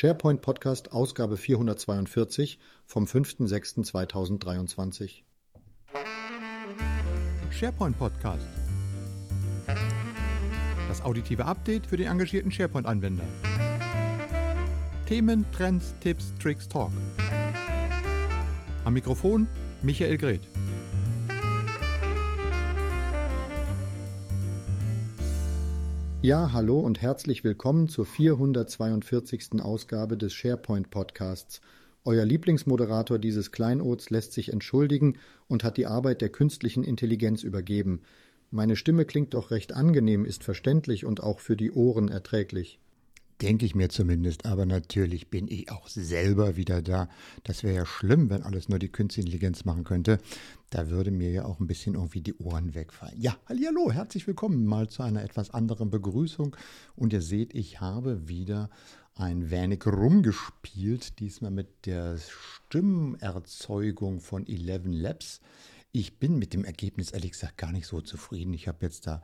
SharePoint Podcast Ausgabe 442 vom 5.6.2023. SharePoint Podcast. Das auditive Update für den engagierten SharePoint-Anwender. Themen, Trends, Tipps, Tricks, Talk. Am Mikrofon Michael Greth. Ja, hallo und herzlich willkommen zur 442. Ausgabe des SharePoint Podcasts. Euer Lieblingsmoderator dieses Kleinods lässt sich entschuldigen und hat die Arbeit der künstlichen Intelligenz übergeben. Meine Stimme klingt doch recht angenehm, ist verständlich und auch für die Ohren erträglich. Denke ich mir zumindest, aber natürlich bin ich auch selber wieder da. Das wäre ja schlimm, wenn alles nur die Künstliche Intelligenz machen könnte. Da würde mir ja auch ein bisschen irgendwie die Ohren wegfallen. Ja, hallo, herzlich willkommen mal zu einer etwas anderen Begrüßung. Und ihr seht, ich habe wieder ein wenig rumgespielt, diesmal mit der Stimmerzeugung von Eleven Labs. Ich bin mit dem Ergebnis ehrlich gesagt gar nicht so zufrieden. Ich habe jetzt da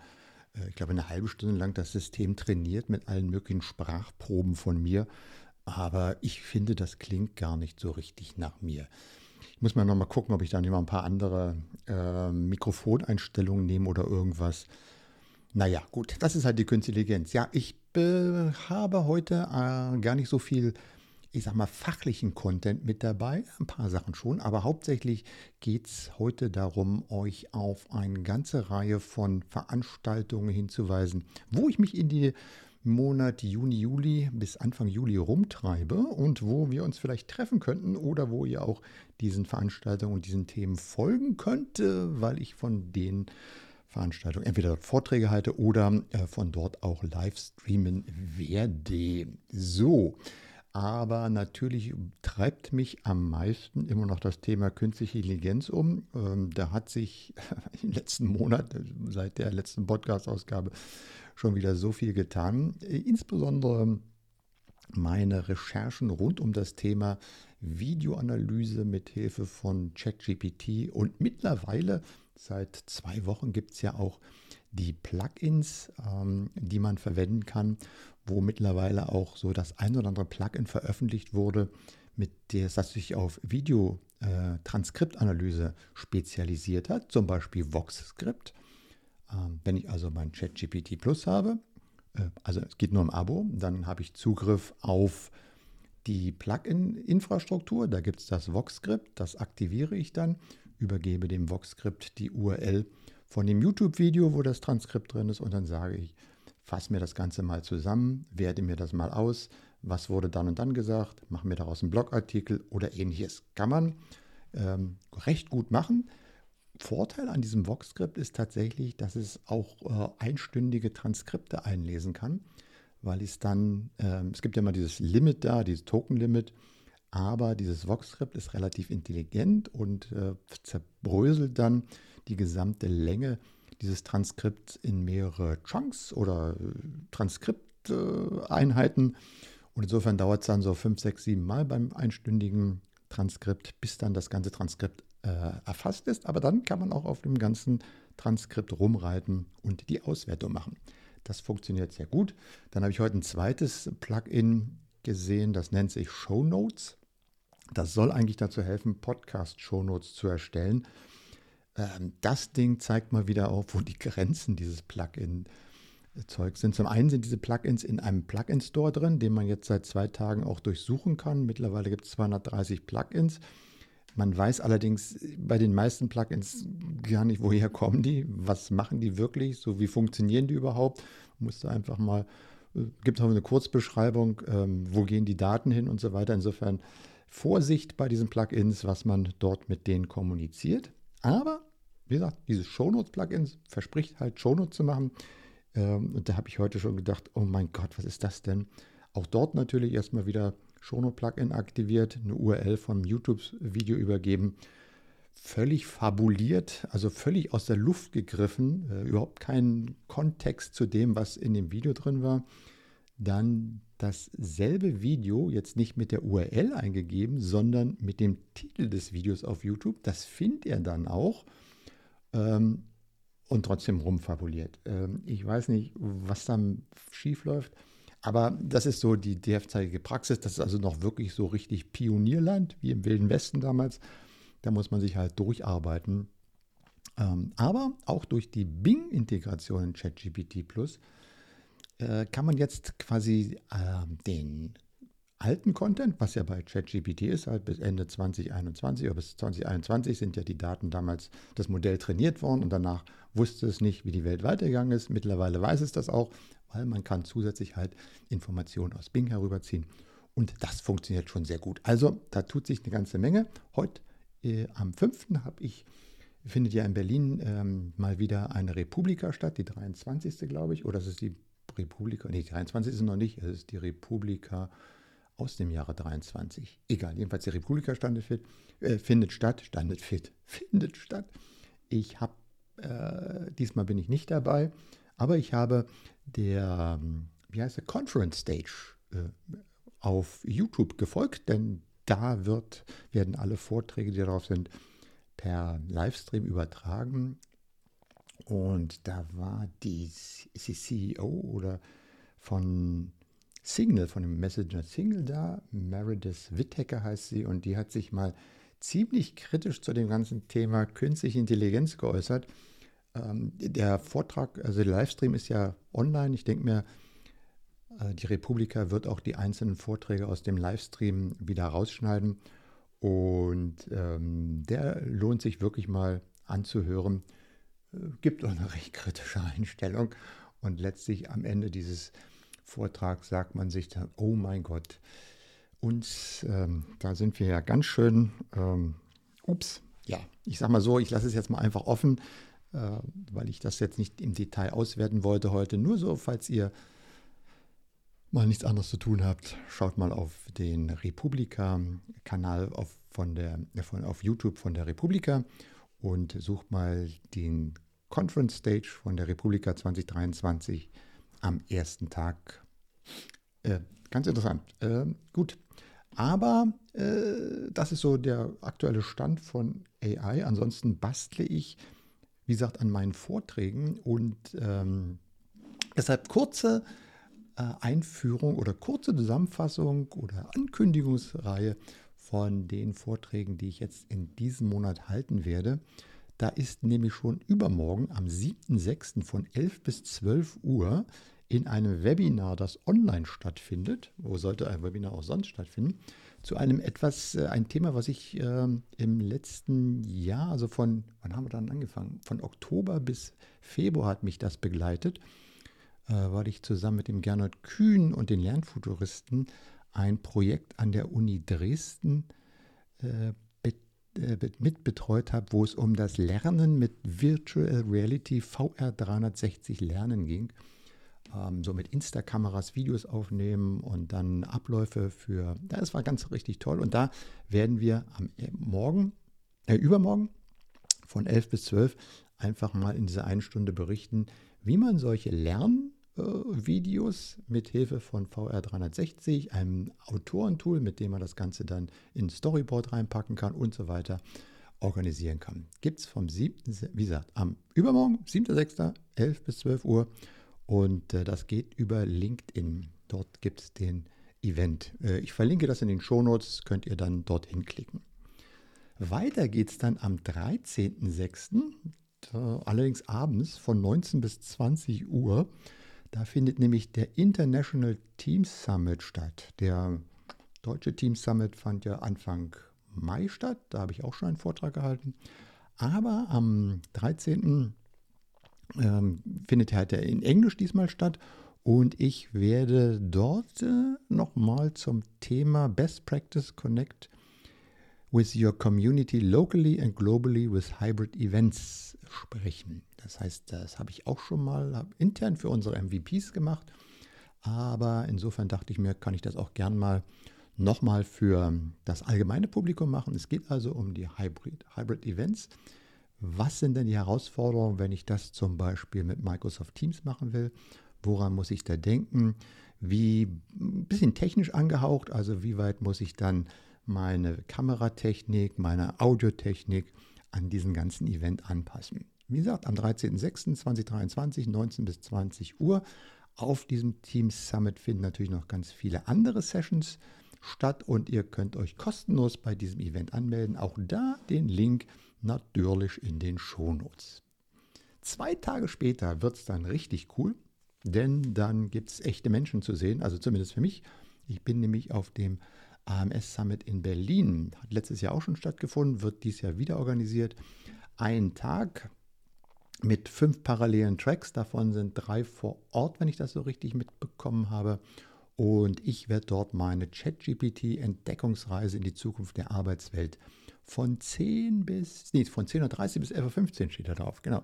ich glaube, eine halbe Stunde lang das System trainiert mit allen möglichen Sprachproben von mir. Aber ich finde, das klingt gar nicht so richtig nach mir. Ich muss mal noch mal gucken, ob ich dann immer ein paar andere äh, Mikrofoneinstellungen nehme oder irgendwas. Naja, gut, das ist halt die Künstliche Intelligenz. Ja, ich äh, habe heute äh, gar nicht so viel ich sag mal, fachlichen Content mit dabei. Ein paar Sachen schon, aber hauptsächlich geht es heute darum, euch auf eine ganze Reihe von Veranstaltungen hinzuweisen, wo ich mich in die Monat Juni, Juli bis Anfang Juli rumtreibe und wo wir uns vielleicht treffen könnten oder wo ihr auch diesen Veranstaltungen und diesen Themen folgen könnt, weil ich von den Veranstaltungen entweder Vorträge halte oder äh, von dort auch live streamen werde. So, aber natürlich treibt mich am meisten immer noch das Thema künstliche Intelligenz um. Ähm, da hat sich im letzten Monat, seit der letzten Podcast-Ausgabe, schon wieder so viel getan. Insbesondere meine Recherchen rund um das Thema Videoanalyse mit Hilfe von ChatGPT und mittlerweile seit zwei Wochen gibt es ja auch die Plugins, ähm, die man verwenden kann, wo mittlerweile auch so das ein oder andere Plugin veröffentlicht wurde, mit der das sich auf Videotranskriptanalyse äh, spezialisiert hat, zum Beispiel VoxScript. Ähm, wenn ich also mein ChatGPT Plus habe, äh, also es geht nur im Abo, dann habe ich Zugriff auf die Plugin-Infrastruktur. Da gibt es das VoxScript, das aktiviere ich dann, übergebe dem VoxScript die URL von dem YouTube-Video, wo das Transkript drin ist und dann sage ich, fasse mir das Ganze mal zusammen, werte mir das mal aus, was wurde dann und dann gesagt, mache mir daraus einen Blogartikel oder ähnliches. Kann man ähm, recht gut machen. Vorteil an diesem Vox-Skript ist tatsächlich, dass es auch äh, einstündige Transkripte einlesen kann, weil es dann, äh, es gibt ja immer dieses Limit da, dieses Token-Limit, aber dieses Vox-Skript ist relativ intelligent und äh, zerbröselt dann die gesamte Länge dieses Transkript in mehrere Chunks oder äh, Transkripteinheiten. Und insofern dauert es dann so fünf, sechs, sieben Mal beim einstündigen Transkript, bis dann das ganze Transkript äh, erfasst ist. Aber dann kann man auch auf dem ganzen Transkript rumreiten und die Auswertung machen. Das funktioniert sehr gut. Dann habe ich heute ein zweites Plugin gesehen, das nennt sich Show Notes. Das soll eigentlich dazu helfen, Podcast-Show Notes zu erstellen. Ähm, das Ding zeigt mal wieder auf, wo die Grenzen dieses Plugin-Zeugs sind. Zum einen sind diese Plugins in einem Plugin-Store drin, den man jetzt seit zwei Tagen auch durchsuchen kann. Mittlerweile gibt es 230 Plugins. Man weiß allerdings bei den meisten Plugins gar nicht, woher kommen die, was machen die wirklich, so wie funktionieren die überhaupt. Man muss da einfach mal, äh, gibt auch eine Kurzbeschreibung, ähm, wo gehen die Daten hin und so weiter. Insofern Vorsicht bei diesen Plugins, was man dort mit denen kommuniziert. Aber wie gesagt, dieses Shownotes-Plugins verspricht halt Shownotes zu machen. Ähm, und da habe ich heute schon gedacht, oh mein Gott, was ist das denn? Auch dort natürlich erstmal wieder Shownote-Plugin aktiviert, eine URL vom YouTube-Video übergeben. Völlig fabuliert, also völlig aus der Luft gegriffen, äh, überhaupt keinen Kontext zu dem, was in dem Video drin war. Dann dasselbe Video jetzt nicht mit der URL eingegeben, sondern mit dem Titel des Videos auf YouTube. Das findet er dann auch ähm, und trotzdem rumfabuliert. Ähm, ich weiß nicht, was dann schief läuft, aber das ist so die derzeitige Praxis. Das ist also noch wirklich so richtig Pionierland, wie im Wilden Westen damals. Da muss man sich halt durcharbeiten. Ähm, aber auch durch die Bing-Integration in ChatGPT Plus äh, kann man jetzt quasi äh, den alten Content, was ja bei ChatGPT ist, halt bis Ende 2021 oder bis 2021 sind ja die Daten damals das Modell trainiert worden und danach wusste es nicht, wie die Welt weitergegangen ist. Mittlerweile weiß es das auch, weil man kann zusätzlich halt Informationen aus Bing herüberziehen und das funktioniert schon sehr gut. Also da tut sich eine ganze Menge. Heute äh, am 5. habe ich findet ja in Berlin ähm, mal wieder eine Republika statt, die 23. glaube ich, oder es ist die Republika, nee, die 23 ist noch nicht, es ist die Republika aus dem Jahre 23. Egal, jedenfalls die Republika fit, äh, findet statt, standet fit, findet statt. Ich habe, äh, diesmal bin ich nicht dabei, aber ich habe der, ähm, wie heißt der, Conference Stage äh, auf YouTube gefolgt, denn da wird, werden alle Vorträge, die darauf sind, per Livestream übertragen. Und da war die CEO oder von Signal, von dem Messenger Signal da, Meredith Whittaker heißt sie, und die hat sich mal ziemlich kritisch zu dem ganzen Thema künstliche Intelligenz geäußert. Ähm, der Vortrag, also der Livestream ist ja online. Ich denke mir, äh, die Republika wird auch die einzelnen Vorträge aus dem Livestream wieder rausschneiden. Und ähm, der lohnt sich wirklich mal anzuhören. Äh, gibt auch eine recht kritische Einstellung. Und letztlich am Ende dieses Vortrag sagt man sich dann, oh mein Gott, uns, ähm, da sind wir ja ganz schön, ähm, ups, ja, ich sag mal so, ich lasse es jetzt mal einfach offen, äh, weil ich das jetzt nicht im Detail auswerten wollte heute. Nur so, falls ihr mal nichts anderes zu tun habt, schaut mal auf den Republika-Kanal auf, von auf YouTube von der Republika und sucht mal den Conference Stage von der Republika 2023 am ersten Tag. Äh, ganz interessant. Äh, gut. Aber äh, das ist so der aktuelle Stand von AI. Ansonsten bastle ich, wie gesagt, an meinen Vorträgen und ähm, deshalb kurze äh, Einführung oder kurze Zusammenfassung oder Ankündigungsreihe von den Vorträgen, die ich jetzt in diesem Monat halten werde. Da ist nämlich schon übermorgen am 7.6. von 11 bis 12 Uhr in einem Webinar, das online stattfindet, wo sollte ein Webinar auch sonst stattfinden, zu einem etwas, äh, ein Thema, was ich äh, im letzten Jahr, also von, wann haben wir dann angefangen? Von Oktober bis Februar hat mich das begleitet, äh, weil ich zusammen mit dem Gernot Kühn und den Lernfuturisten ein Projekt an der Uni Dresden äh, äh mitbetreut habe, wo es um das Lernen mit Virtual Reality VR 360 Lernen ging ähm, so mit Insta-Kameras Videos aufnehmen und dann Abläufe für, das war ganz richtig toll. Und da werden wir am äh, Morgen, äh, übermorgen von 11 bis 12 einfach mal in dieser einen Stunde berichten, wie man solche Lernvideos äh, mit Hilfe von VR 360, einem Autorentool, mit dem man das Ganze dann in Storyboard reinpacken kann und so weiter, organisieren kann. Gibt es vom 7., wie gesagt, am Übermorgen, 7.6., 11 bis 12 Uhr und äh, das geht über LinkedIn. Dort gibt es den Event. Äh, ich verlinke das in den Shownotes, könnt ihr dann dorthin klicken. Weiter geht es dann am 13.06., allerdings abends von 19 bis 20 Uhr. Da findet nämlich der International Teams Summit statt. Der deutsche Teams Summit fand ja Anfang Mai statt. Da habe ich auch schon einen Vortrag gehalten. Aber am 13 ähm, findet halt in Englisch diesmal statt. Und ich werde dort äh, nochmal zum Thema Best Practice Connect with your community locally and globally with hybrid events sprechen. Das heißt, das habe ich auch schon mal intern für unsere MVPs gemacht. Aber insofern dachte ich mir, kann ich das auch gern mal nochmal für das allgemeine Publikum machen. Es geht also um die Hybrid, Hybrid Events. Was sind denn die Herausforderungen, wenn ich das zum Beispiel mit Microsoft Teams machen will? Woran muss ich da denken? Wie ein bisschen technisch angehaucht, also wie weit muss ich dann meine Kameratechnik, meine Audiotechnik an diesen ganzen Event anpassen? Wie gesagt, am 13.06.2023, 19 bis 20 Uhr, Auf diesem Teams Summit finden natürlich noch ganz viele andere Sessions statt und ihr könnt euch kostenlos bei diesem Event anmelden. Auch da den Link natürlich in den Shownotes. Zwei Tage später wird es dann richtig cool, denn dann gibt es echte Menschen zu sehen, also zumindest für mich. Ich bin nämlich auf dem AMS Summit in Berlin. Hat letztes Jahr auch schon stattgefunden, wird dieses Jahr wieder organisiert. Ein Tag mit fünf parallelen Tracks, davon sind drei vor Ort, wenn ich das so richtig mitbekommen habe. Und ich werde dort meine ChatGPT-Entdeckungsreise in die Zukunft der Arbeitswelt von 10 bis, nee, von 10.30 bis 11.15 Uhr steht da drauf, genau,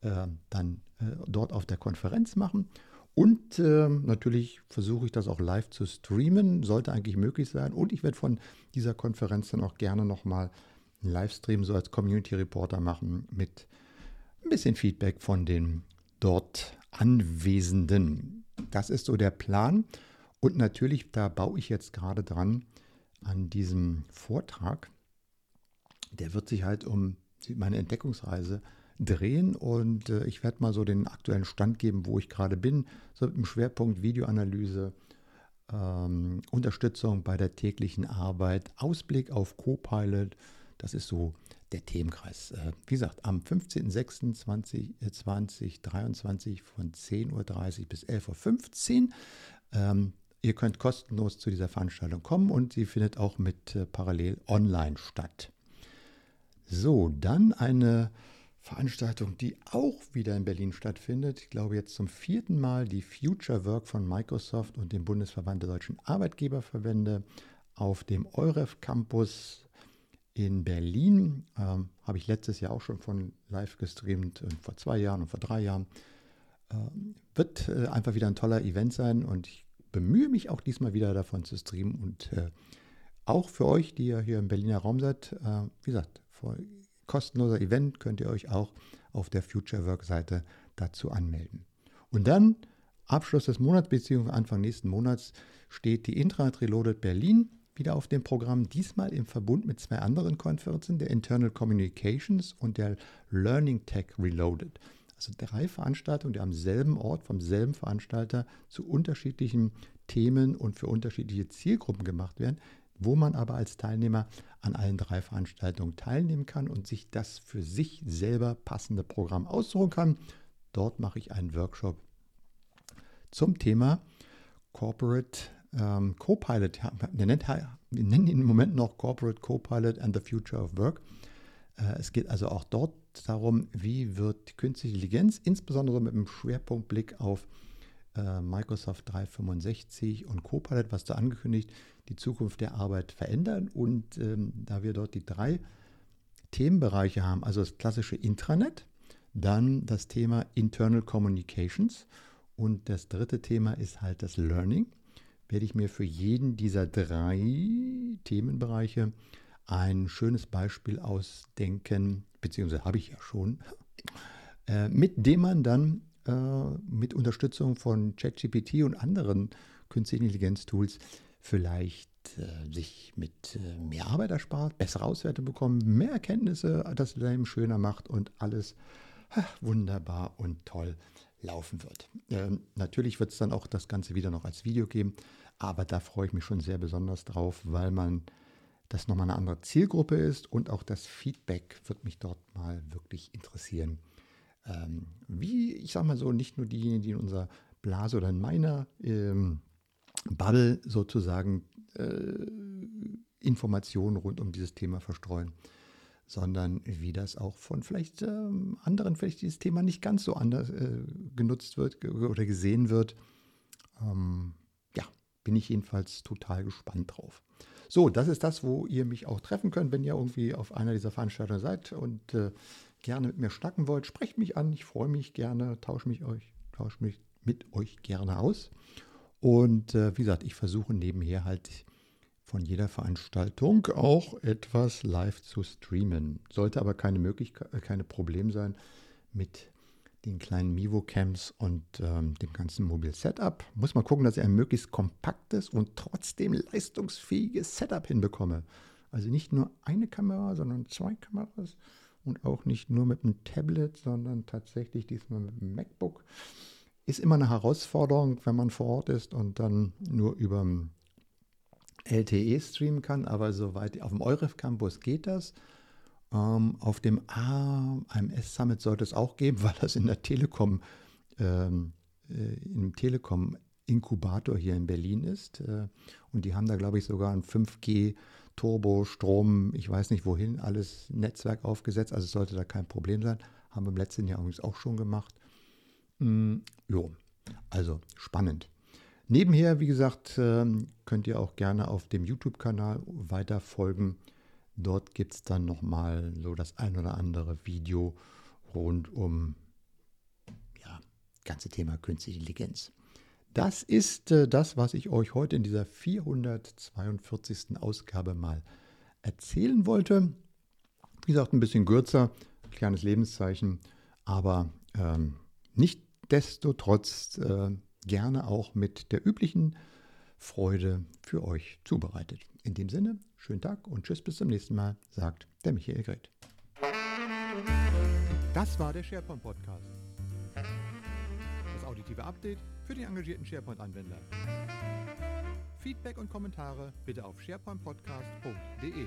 äh, dann äh, dort auf der Konferenz machen. Und äh, natürlich versuche ich das auch live zu streamen, sollte eigentlich möglich sein. Und ich werde von dieser Konferenz dann auch gerne nochmal einen Livestream so als Community Reporter machen mit ein bisschen Feedback von den dort Anwesenden. Das ist so der Plan. Und natürlich, da baue ich jetzt gerade dran an diesem Vortrag. Der wird sich halt um meine Entdeckungsreise drehen und äh, ich werde mal so den aktuellen Stand geben, wo ich gerade bin, so mit dem Schwerpunkt Videoanalyse, ähm, Unterstützung bei der täglichen Arbeit, Ausblick auf Copilot. Das ist so der Themenkreis. Äh, wie gesagt, am 15.06.2023 äh, von 10.30 Uhr bis 11.15 Uhr. Ähm, Ihr könnt kostenlos zu dieser Veranstaltung kommen und sie findet auch mit äh, parallel online statt. So, dann eine Veranstaltung, die auch wieder in Berlin stattfindet. Ich glaube jetzt zum vierten Mal die Future Work von Microsoft und dem Bundesverband der deutschen Arbeitgeberverbände auf dem EUREF Campus in Berlin. Ähm, Habe ich letztes Jahr auch schon von live gestreamt, vor zwei Jahren und vor drei Jahren. Ähm, wird äh, einfach wieder ein toller Event sein und ich bemühe mich auch diesmal wieder davon zu streamen und äh, auch für euch, die ihr hier im Berliner Raum seid, äh, wie gesagt, vor kostenloser Event könnt ihr euch auch auf der Future Work Seite dazu anmelden. Und dann, Abschluss des Monats bzw. Anfang nächsten Monats, steht die Intranet Reloaded Berlin wieder auf dem Programm, diesmal im Verbund mit zwei anderen Konferenzen, der Internal Communications und der Learning Tech Reloaded. Also drei Veranstaltungen, die am selben Ort vom selben Veranstalter zu unterschiedlichen Themen und für unterschiedliche Zielgruppen gemacht werden, wo man aber als Teilnehmer an allen drei Veranstaltungen teilnehmen kann und sich das für sich selber passende Programm aussuchen kann. Dort mache ich einen Workshop zum Thema Corporate ähm, Copilot. Wir nennen, ihn im Moment noch Corporate Copilot and the Future of Work. Äh, es geht also auch dort darum, wie wird künstliche Intelligenz, insbesondere mit einem Schwerpunktblick auf äh, Microsoft 365 und Copilot, was da angekündigt, die Zukunft der Arbeit verändern. Und ähm, da wir dort die drei Themenbereiche haben, also das klassische Intranet, dann das Thema Internal Communications und das dritte Thema ist halt das Learning, werde ich mir für jeden dieser drei Themenbereiche ein schönes Beispiel ausdenken, beziehungsweise habe ich ja schon, äh, mit dem man dann äh, mit Unterstützung von ChatGPT und anderen künstlichen Intelligenz-Tools vielleicht äh, sich mit äh, mehr Arbeit erspart, bessere Auswerte bekommt, mehr Erkenntnisse, das Leben schöner macht und alles wunderbar und toll laufen wird. Ähm, natürlich wird es dann auch das Ganze wieder noch als Video geben, aber da freue ich mich schon sehr besonders drauf, weil man das nochmal eine andere Zielgruppe ist und auch das Feedback wird mich dort mal wirklich interessieren. Ähm, wie, ich sage mal so, nicht nur diejenigen, die in unserer Blase oder in meiner ähm, Bubble sozusagen äh, Informationen rund um dieses Thema verstreuen, sondern wie das auch von vielleicht ähm, anderen, vielleicht dieses Thema nicht ganz so anders äh, genutzt wird oder gesehen wird. Ähm, ja, bin ich jedenfalls total gespannt drauf. So, das ist das, wo ihr mich auch treffen könnt, wenn ihr irgendwie auf einer dieser Veranstaltungen seid und äh, gerne mit mir schnacken wollt. Sprecht mich an, ich freue mich gerne, tausche mich euch, tausche mich mit euch gerne aus. Und äh, wie gesagt, ich versuche nebenher halt von jeder Veranstaltung auch etwas live zu streamen. Sollte aber keine Möglichkeit, äh, keine Problem sein mit den kleinen Mivo-Cams und ähm, dem ganzen Mobil-Setup. Muss mal gucken, dass ich ein möglichst kompaktes und trotzdem leistungsfähiges Setup hinbekomme. Also nicht nur eine Kamera, sondern zwei Kameras und auch nicht nur mit einem Tablet, sondern tatsächlich diesmal mit einem MacBook Ist immer eine Herausforderung, wenn man vor Ort ist und dann nur über LTE streamen kann, aber soweit auf dem EUREF Campus geht das. Ähm, auf dem AMS Summit sollte es auch geben, weil das in der Telekom, ähm, äh, im Telekom Inkubator hier in Berlin ist. Äh, und die haben da, glaube ich, sogar ein 5G Turbo, Strom, ich weiß nicht wohin, alles Netzwerk aufgesetzt. Also sollte da kein Problem sein. Haben wir im letzten Jahr übrigens auch schon gemacht. Mm, jo, also spannend. Nebenher, wie gesagt, ähm, könnt ihr auch gerne auf dem YouTube-Kanal weiter folgen. Dort gibt es dann nochmal so das ein oder andere Video rund um ja, ganze Thema Künstliche Intelligenz. Das ist äh, das, was ich euch heute in dieser 442. Ausgabe mal erzählen wollte. Wie gesagt, ein bisschen kürzer, kleines Lebenszeichen, aber ähm, nicht desto trotz äh, gerne auch mit der üblichen Freude für euch zubereitet. In dem Sinne, schönen Tag und tschüss bis zum nächsten Mal, sagt der Michael Gret. Das war der SharePoint Podcast. Update für den engagierten SharePoint-Anwender. Feedback und Kommentare bitte auf sharepointpodcast.de.